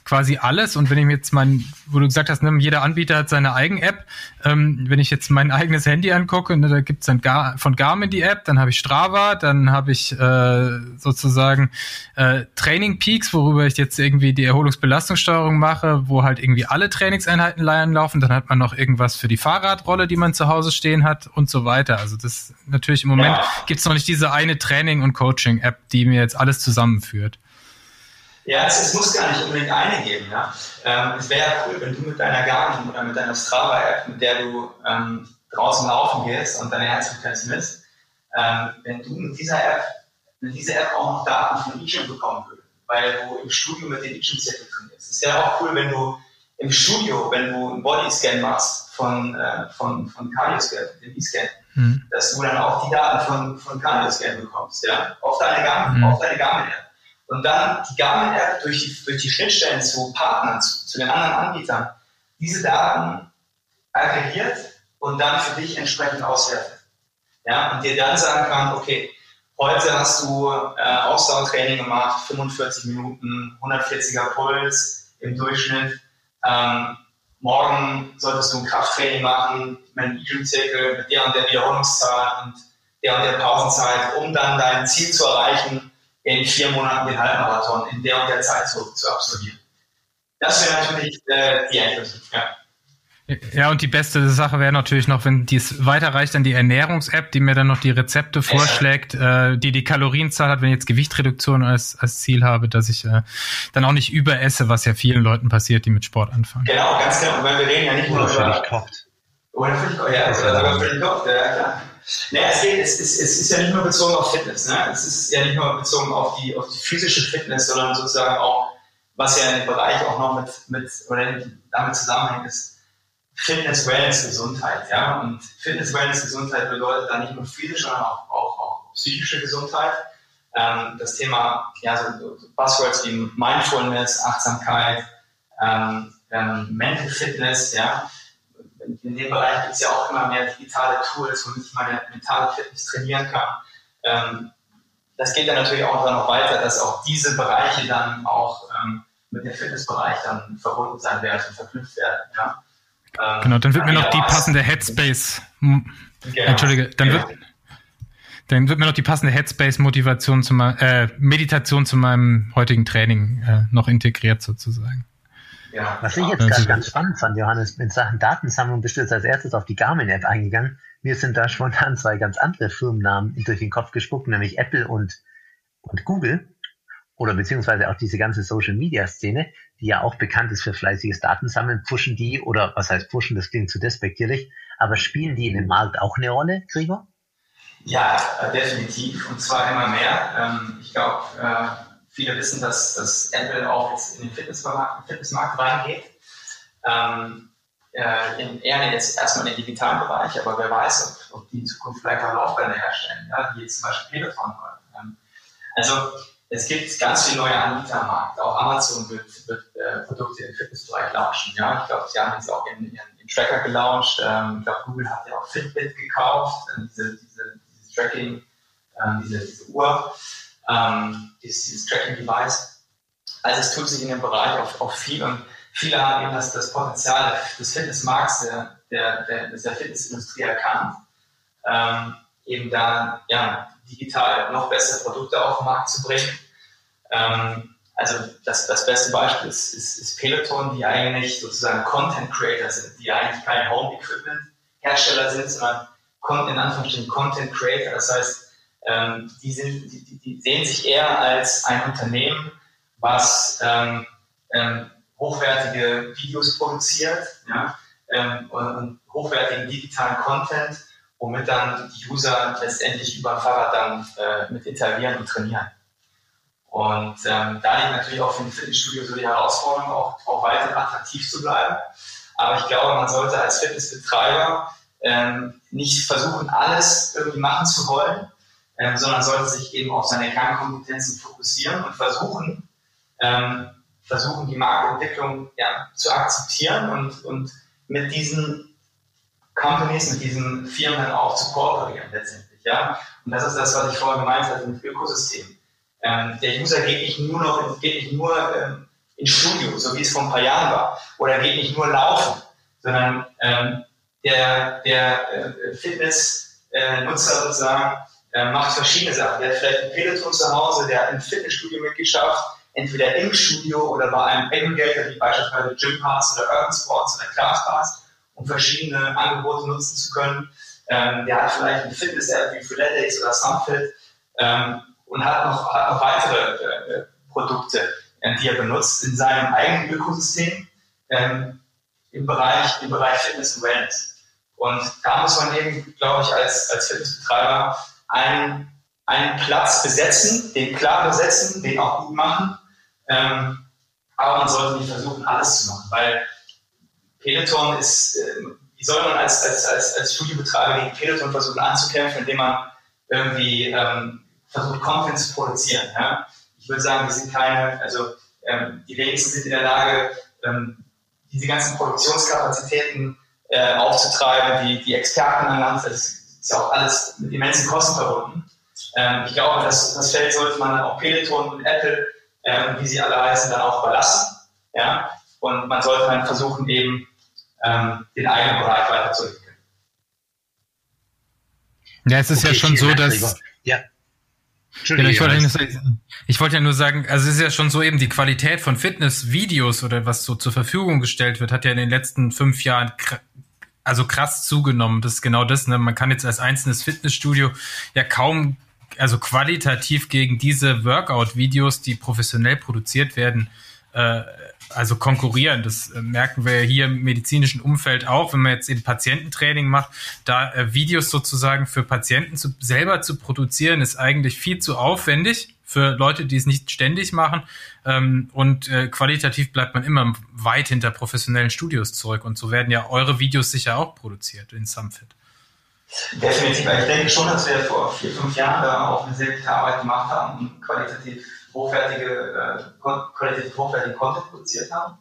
S3: quasi alles. Und wenn ich mir jetzt mein, wo du gesagt hast, ne, jeder Anbieter hat seine eigene App. Ähm, wenn ich jetzt mein eigenes Handy angucke, ne, da gibt's dann Gar von Garmin die App, dann habe ich Strava, dann habe ich äh, sozusagen äh, Training Peaks, worüber ich jetzt irgendwie die Erholungsbelastungssteuerung mache, wo halt irgendwie alle Trainingseinheiten laufen. Dann hat man noch irgendwas für die Fahrradrolle, die man zu Hause stehen hat und so weiter. Also das natürlich im Moment ja. gibt's noch nicht diese eine Training- und Coaching-App, die mir jetzt alles zusammenführt.
S4: Ja, es, es, muss gar nicht unbedingt eine geben. Ja? Ähm, es wäre ja cool, wenn du mit deiner Garmin oder mit deiner Strava-App, mit der du ähm, draußen laufen gehst und deine Herzfrequenz misst, ähm, wenn du mit dieser App, wenn diese App auch noch Daten von eGym bekommen würdest, weil du im Studio mit den eGym-Zirkel trainierst. Es wäre auch cool, wenn du im Studio, wenn du einen Bodyscan machst von, äh, von, von Cardioscan, dem E-Scan, mhm. dass du dann auch die Daten von, von Cardioscan bekommst, ja, auf deine Garmin, mhm. auf deine Garmin-App und dann die Garmin-App durch die, durch die Schnittstellen zu Partnern, zu, zu, den anderen Anbietern, diese Daten aggregiert und dann für dich entsprechend auswertet. Ja, und dir dann sagen kann, okay, heute hast du äh, Ausdauertraining gemacht, 45 Minuten, 140er Puls im Durchschnitt. Ähm, morgen solltest du ein Krafttraining machen mit einem Übungszirkel, mit der und der Wiederholungszahl und der und der Pausenzeit, um dann dein Ziel zu erreichen, in vier Monaten den Halbmarathon in der und der Zeit zu, zu absolvieren. Das wäre natürlich äh, die Endlösung. Ja.
S3: Ja, und die beste Sache wäre natürlich noch, wenn dies weiterreicht an die Ernährungs-App, die mir dann noch die Rezepte vorschlägt, äh, die die Kalorienzahl hat, wenn ich jetzt Gewichtreduktion als, als Ziel habe, dass ich äh, dann auch nicht überesse, was ja vielen Leuten passiert, die mit Sport anfangen.
S4: Genau, ganz genau. Weil wir reden ja nicht nur
S2: Oder
S4: über...
S2: völlig kocht.
S4: Oder völlig kocht, ja. Oder sogar völlig kocht, ja, klar. Nee, es, geht, es, es, es ist ja nicht nur bezogen auf Fitness. Ne? Es ist ja nicht nur bezogen auf die, auf die physische Fitness, sondern sozusagen auch, was ja dem Bereich auch noch mit, mit oder damit zusammenhängt, ist Fitness, Wellness, Gesundheit. Ja? Und Fitness, Wellness, Gesundheit bedeutet dann nicht nur physische, sondern auch, auch, auch psychische Gesundheit. Ähm, das Thema, ja, so Buzzwords wie Mindfulness, Achtsamkeit, ähm, ähm, Mental Fitness, ja. In dem Bereich gibt es ja auch immer mehr digitale Tools, womit ich meine mentale Fitness trainieren kann. Ähm, das geht dann natürlich auch dann noch weiter, dass auch diese Bereiche dann auch ähm, mit dem Fitnessbereich dann verbunden sein werden und verknüpft werden. Ja.
S3: Ähm, genau, dann wird mir noch die passende Headspace. Genau. Entschuldige, dann wird, dann wird mir noch die passende Headspace-Motivation zu äh, Meditation zu meinem heutigen Training äh, noch integriert sozusagen.
S2: Ja, Was ich jetzt gerade ganz spannend fand, Johannes, in Sachen Datensammlung bist du jetzt als erstes auf die Garmin-App eingegangen. Mir sind da spontan zwei ganz andere Firmennamen durch den Kopf gespuckt, nämlich Apple und, und Google oder beziehungsweise auch diese ganze Social Media Szene, die ja auch bekannt ist für fleißiges Datensammeln, pushen die oder was heißt pushen, das klingt zu despektierlich, aber spielen die in dem Markt auch eine Rolle, Gregor?
S4: Ja, definitiv und zwar immer mehr. Ähm, ich glaube, äh, viele wissen, dass, dass Apple auch jetzt in den Fitnessmarkt, Fitnessmarkt reingeht. Ähm, äh, in, eher jetzt erstmal in den digitalen Bereich, aber wer weiß, ob, ob die in Zukunft vielleicht auch Laufbänder herstellen, ja, wie jetzt zum Beispiel Peloton. Ähm, also es gibt ganz viele neue Anbieter am Markt. Auch Amazon wird, wird äh, Produkte im Fitnessbereich launchen. Ja? Ich glaube, sie haben jetzt auch in, in, in Tracker gelauncht. Ähm, ich glaube, Google hat ja auch Fitbit gekauft, äh, diese, diese, dieses Tracking, äh, diese, diese Uhr, ähm, dieses, dieses Tracking-Device. Also es tut sich in dem Bereich auch, auch viel und viele haben eben das, das Potenzial des Fitnessmarkts, der, der, der, der Fitnessindustrie erkannt, ähm, eben da ja, digital noch bessere Produkte auf den Markt zu bringen. Ähm, also das, das beste Beispiel ist, ist, ist, Peloton, die eigentlich sozusagen Content Creator sind, die eigentlich kein Home Equipment Hersteller sind, sondern in Anführungsstrichen Content Creator. Das heißt, ähm, die, sind, die, die, sehen sich eher als ein Unternehmen, was ähm, ähm, hochwertige Videos produziert ja, ähm, und, und hochwertigen digitalen Content womit dann die User letztendlich über ein Fahrrad dann äh, mit interagieren und trainieren. Und ähm, da liegt natürlich auch für ein Fitnessstudio so die Herausforderung, auch, auch weiter attraktiv zu bleiben. Aber ich glaube, man sollte als Fitnessbetreiber ähm, nicht versuchen, alles irgendwie machen zu wollen, ähm, sondern sollte sich eben auf seine Kernkompetenzen fokussieren und versuchen, ähm, versuchen die Marktentwicklung ja, zu akzeptieren und, und mit diesen Companies, mit diesen Firmen auch zu kooperieren letztendlich. Ja? Und das ist das, was ich vorher gemeint habe mit Ökosystem. Ähm, der User geht nicht nur noch, geht nicht nur ähm, ins Studio, so wie es vor ein paar Jahren war, oder geht nicht nur laufen, sondern ähm, der, der äh, Fitness-Nutzer äh, sozusagen äh, macht verschiedene Sachen. Der hat vielleicht ein Peloton zu Hause, der hat ein Fitnessstudio Mitgliedschaft, entweder im Studio oder bei einem Aggregator wie beispielsweise Gym Pass oder Urban Sports oder Class Pass um verschiedene Angebote nutzen zu können. Ähm, der hat vielleicht eine Fitness-App wie Freeletics oder Sunfit ähm, und hat noch, hat noch weitere äh, Produkte, äh, die er benutzt in seinem eigenen Ökosystem ähm, im, Bereich, im Bereich Fitness und Wellness. Und da muss man eben, glaube ich, als, als Fitnessbetreiber einen, einen Platz besetzen, den klar besetzen, den auch gut machen. Ähm, aber man sollte nicht versuchen, alles zu machen, weil Peloton ist, äh, wie soll man als, als, als, als Studiobetreiber gegen Peloton versuchen anzukämpfen, indem man irgendwie ähm, versucht, Content zu produzieren. Ja? Ich würde sagen, wir sind keine, also ähm, die wenigsten sind in der Lage, ähm, diese ganzen Produktionskapazitäten äh, aufzutreiben, die, die Experten an Land, also ist ja auch alles mit immensen Kosten verbunden. Ähm, ich glaube, das, das Feld sollte man dann auch Peloton und Apple, ähm, wie sie alle heißen, dann auch überlassen. Ja? Und man sollte dann versuchen, eben ähm, den eigenen Bereich weiterzuentwickeln.
S3: Ja, es ist okay, ja schon so, dass. Ja. Genau, ich, wollte ich wollte ja nur sagen, also es ist ja schon so eben die Qualität von Fitnessvideos oder was so zur Verfügung gestellt wird, hat ja in den letzten fünf Jahren also krass zugenommen. Das ist genau das. Ne? Man kann jetzt als einzelnes Fitnessstudio ja kaum, also qualitativ gegen diese Workout-Videos, die professionell produziert werden, äh, also konkurrieren. Das äh, merken wir hier im medizinischen Umfeld auch, wenn man jetzt eben Patiententraining macht, da äh, Videos sozusagen für Patienten zu, selber zu produzieren, ist eigentlich viel zu aufwendig für Leute, die es nicht ständig machen. Ähm, und äh, qualitativ bleibt man immer weit hinter professionellen Studios zurück. Und so werden ja eure Videos sicher auch produziert in Sumfit.
S4: Definitiv. Ich denke schon, dass wir vor vier, fünf Jahren da auch eine sehr gute Arbeit gemacht haben und qualitativ hochwertige, äh, qualitativ hochwertige Content produziert haben.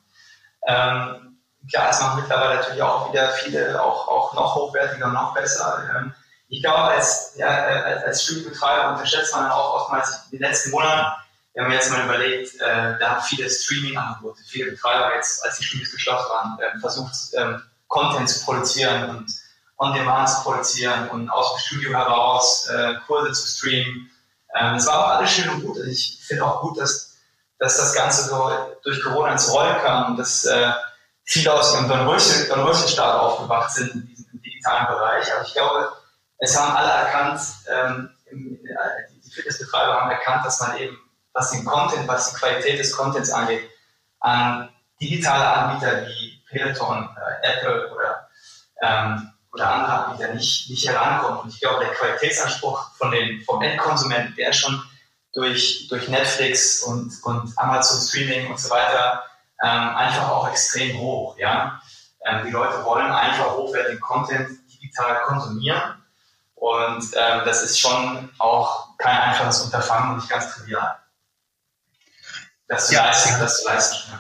S4: Ähm, klar, es machen mittlerweile natürlich auch wieder viele auch, auch noch hochwertiger und noch besser. Ähm, ich glaube, als, ja, als, als Studiobetreiber unterschätzt man auch oftmals in den letzten Monaten, wir haben jetzt mal überlegt, äh, da haben viele Streaming-Angebote, viele Betreiber jetzt, als die Studios geschlossen waren, äh, versucht, ähm, Content zu produzieren und On-Demand zu produzieren und aus dem Studio heraus äh, Kurse zu streamen ähm, es war auch alles schön und gut. Also ich finde auch gut, dass, dass das Ganze so durch Corona ins Rollen kam und dass äh, viele aus ihrem Dornröschen-Staat aufgewacht sind in diesem digitalen Bereich. Aber ich glaube, es haben alle erkannt, ähm, die Fitnessbetreiber haben erkannt, dass man eben, was den Content, was die Qualität des Contents angeht, an digitale Anbieter wie Peloton, äh, Apple oder ähm, oder andere Anbieter nicht, nicht herankommen. Und ich glaube, der Qualitätsanspruch von den, vom Endkonsumenten, der schon durch, durch Netflix und, und Amazon Streaming und so weiter ähm, einfach auch extrem hoch. Ja? Ähm, die Leute wollen einfach hochwertigen Content digital konsumieren. Und ähm, das ist schon auch kein einfaches Unterfangen und nicht ganz trivial. Das zu ja, leisten, das zu leisten.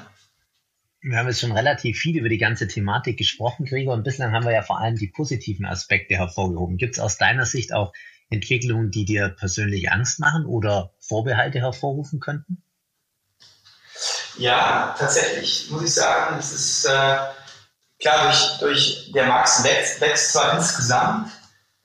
S2: Wir haben jetzt schon relativ viel über die ganze Thematik gesprochen, Gregor, und bislang haben wir ja vor allem die positiven Aspekte hervorgehoben. Gibt es aus deiner Sicht auch Entwicklungen, die dir persönlich Angst machen oder Vorbehalte hervorrufen könnten?
S4: Ja, tatsächlich muss ich sagen, es ist äh, klar, durch, durch der Markt wächst, wächst zwar insgesamt,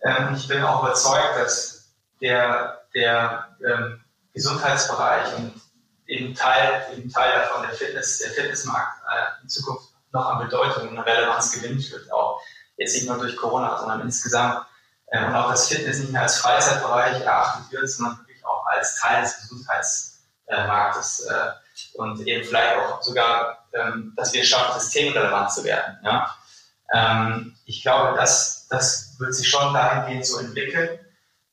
S4: ähm, ich bin auch überzeugt, dass der, der ähm, Gesundheitsbereich und eben Teil, eben Teil davon der Fitness, der Fitnessmarkt äh, in Zukunft noch an Bedeutung und Relevanz gewinnt wird, auch jetzt nicht nur durch Corona, sondern insgesamt. Äh, und auch das Fitness nicht mehr als Freizeitbereich erachtet wird, sondern wirklich auch als Teil des Gesundheitsmarktes äh, und eben vielleicht auch sogar, ähm, dass wir es schaffen, systemrelevant zu werden. Ja? Ähm, ich glaube, das, das wird sich schon dahingehend so entwickeln.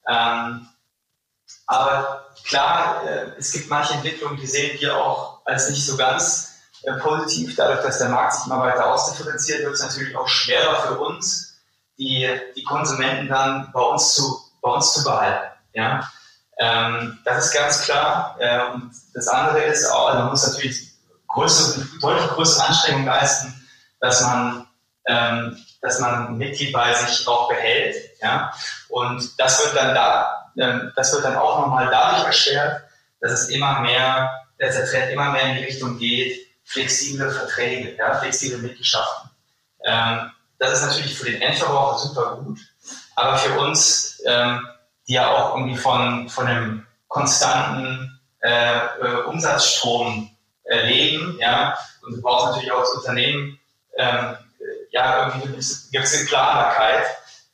S4: Ähm, aber klar, äh, es gibt manche Entwicklungen, die sehen wir auch als nicht so ganz äh, positiv. Dadurch, dass der Markt sich immer weiter ausdifferenziert, wird es natürlich auch schwerer für uns, die, die Konsumenten dann bei uns zu, bei uns zu behalten. Ja? Ähm, das ist ganz klar. Äh, das andere ist auch, also man muss natürlich größere, deutlich größere Anstrengungen leisten, dass man, ähm, dass man Mitglied bei sich auch behält. Ja? Und das wird dann da ähm, das wird dann auch nochmal dadurch erschwert, dass es immer mehr, dass der Trend immer mehr in die Richtung geht, flexible Verträge, ja, flexible Mitgliedschaften. Ähm, das ist natürlich für den Endverbraucher super gut, aber für uns, ähm, die ja auch irgendwie von, von einem konstanten äh, äh, Umsatzstrom äh, leben, ja, und du brauchst natürlich auch als Unternehmen ähm, ja, irgendwie eine gewisse Planbarkeit.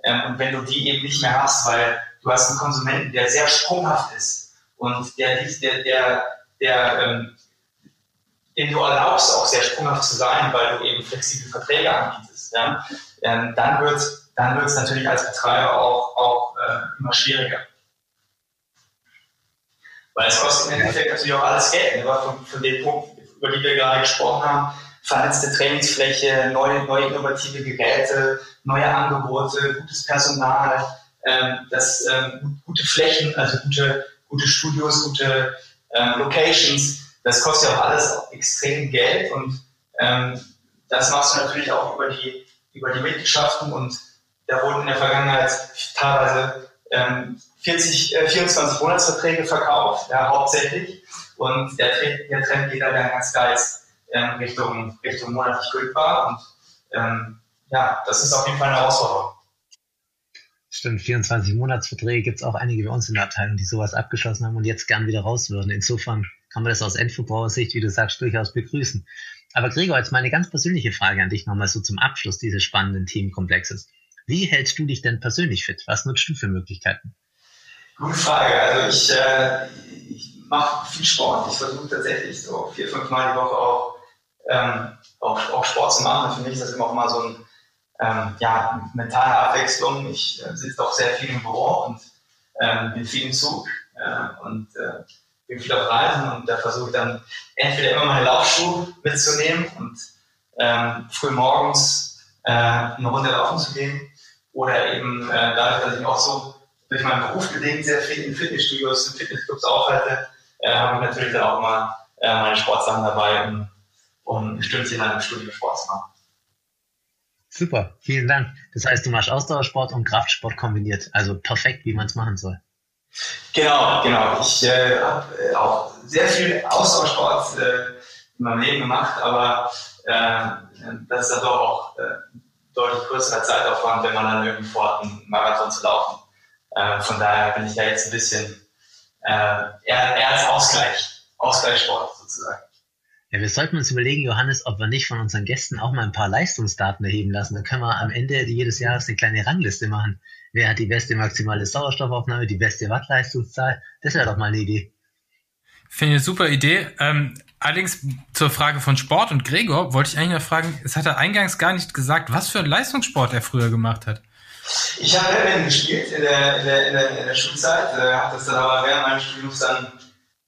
S4: Ähm, und wenn du die eben nicht mehr hast, weil du hast einen Konsumenten, der sehr sprunghaft ist und der, der, der, der ähm, dem du erlaubst, auch sehr sprunghaft zu sein, weil du eben flexible Verträge anbietest, ja, ähm, dann wird es dann wird's natürlich als Betreiber auch, auch äh, immer schwieriger. Weil es kostet im Endeffekt natürlich auch alles Geld. Ne? Von, von den Punkten, über die wir gerade gesprochen haben, vernetzte Trainingsfläche, neue, neue innovative Geräte, neue Angebote, gutes Personal, ähm, dass ähm, gute Flächen, also gute, gute Studios, gute ähm, Locations, das kostet ja auch alles extrem Geld und ähm, das machst du natürlich auch über die, über die Mitgliedschaften und da wurden in der Vergangenheit teilweise ähm, 40, äh, 24 Monatsverträge verkauft, ja, hauptsächlich. Und der, der Trend geht dann ganz geil ähm, Richtung, Richtung monatlich kündbar. Und ähm, ja, das ist auf jeden Fall eine Herausforderung.
S2: Stimmt, 24 Monatsverträge gibt es auch einige bei uns in der Abteilung, die sowas abgeschlossen haben und jetzt gern wieder raus würden. Insofern kann man das aus Endverbrauchersicht, wie du sagst, durchaus begrüßen. Aber Gregor, jetzt meine ganz persönliche Frage an dich nochmal so zum Abschluss dieses spannenden Themenkomplexes. Wie hältst du dich denn persönlich fit? Was nutzt du für Möglichkeiten?
S4: Gute Frage. Also ich, äh, ich mache viel Sport. Ich versuche tatsächlich so vier, fünf Mal die Woche auch, ähm, auch, auch Sport zu machen. Für mich ist das immer auch mal so ein ähm, ja, mentale Abwechslung. Ich äh, sitze auch sehr viel im Büro und ähm, bin viel im Zug äh, und äh, bin viel auf Reisen und da versuche ich dann entweder immer meine Laufschuhe mitzunehmen und ähm, früh morgens äh, eine Runde laufen zu gehen oder eben äh, dadurch, dass ich auch so durch meinen Beruf bedingt sehr viel in Fitnessstudios, in Fitnessclubs aufhalte, äh, habe ich natürlich dann auch mal äh, meine Sportsachen dabei, um, um ein Stündchen lang im Studio Sport zu machen.
S2: Super, vielen Dank. Das heißt, du machst Ausdauersport und Kraftsport kombiniert. Also perfekt, wie man es machen soll.
S4: Genau, genau. Ich äh, habe äh, auch sehr viel Ausdauersport äh, in meinem Leben gemacht, aber äh, das ist dann doch auch äh, deutlich größerer Zeitaufwand, wenn man dann irgendwie vorhat, einen Marathon zu laufen. Äh, von daher bin ich da jetzt ein bisschen äh, eher, eher als Ausgleich, Ausgleichssport sozusagen.
S2: Ja, wir sollten uns überlegen, Johannes, ob wir nicht von unseren Gästen auch mal ein paar Leistungsdaten erheben lassen. Dann können wir am Ende jedes Jahres eine kleine Rangliste machen. Wer hat die beste maximale Sauerstoffaufnahme, die beste Wattleistungszahl? Das wäre doch mal eine Idee.
S3: Finde ich eine super Idee. Ähm, allerdings zur Frage von Sport und Gregor wollte ich eigentlich noch fragen, es hat er eingangs gar nicht gesagt, was für einen Leistungssport er früher gemacht hat.
S4: Ich habe Badminton gespielt in der, in der, in der, in der Schulzeit, äh, habe das dann aber während meines Studiums dann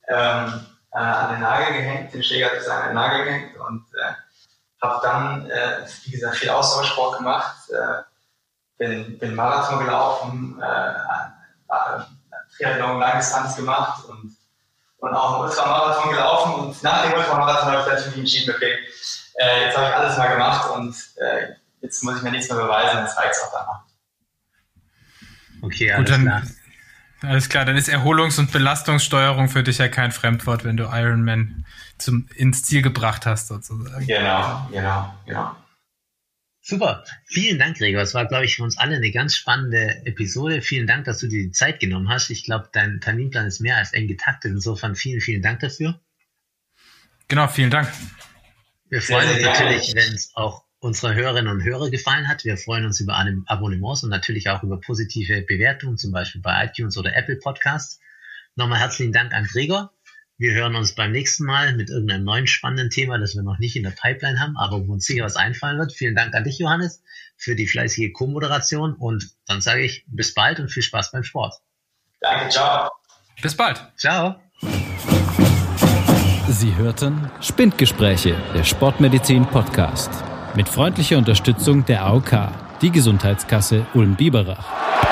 S4: ähm, äh, an den Nagel gehängt, den Schläger ich an den Nagel gehängt und äh, habe dann, äh, wie gesagt, viel Ausdauersport gemacht, äh, bin, bin Marathon gelaufen, äh, äh, Triathlon Langdistanz gemacht und, und auch einen Ultramarathon gelaufen und nach dem Ultramarathon habe ich natürlich entschieden, okay, äh, jetzt habe ich alles mal gemacht und äh, jetzt muss ich mir nichts mehr beweisen, jetzt reicht es auch danach.
S3: Okay, alles Gut, dann, klar. Alles klar, dann ist Erholungs- und Belastungssteuerung für dich ja kein Fremdwort, wenn du Ironman zum, ins Ziel gebracht hast, sozusagen.
S4: Genau, genau, genau.
S2: Super. Vielen Dank, Gregor. Es war, glaube ich, für uns alle eine ganz spannende Episode. Vielen Dank, dass du dir die Zeit genommen hast. Ich glaube, dein Terminplan ist mehr als eng getaktet. Insofern vielen, vielen Dank dafür.
S3: Genau, vielen Dank.
S2: Wir freuen uns natürlich, wenn es auch unserer Hörerinnen und Hörer gefallen hat. Wir freuen uns über Abonnements und natürlich auch über positive Bewertungen, zum Beispiel bei iTunes oder Apple Podcasts. Nochmal herzlichen Dank an Gregor. Wir hören uns beim nächsten Mal mit irgendeinem neuen spannenden Thema, das wir noch nicht in der Pipeline haben, aber wo uns sicher was einfallen wird. Vielen Dank an dich, Johannes, für die fleißige Co-Moderation und dann sage ich bis bald und viel Spaß beim Sport.
S4: Danke, ciao.
S3: Bis bald.
S2: Ciao.
S1: Sie hörten Spindgespräche, der Sportmedizin Podcast. Mit freundlicher Unterstützung der AOK, die Gesundheitskasse Ulm-Biberach.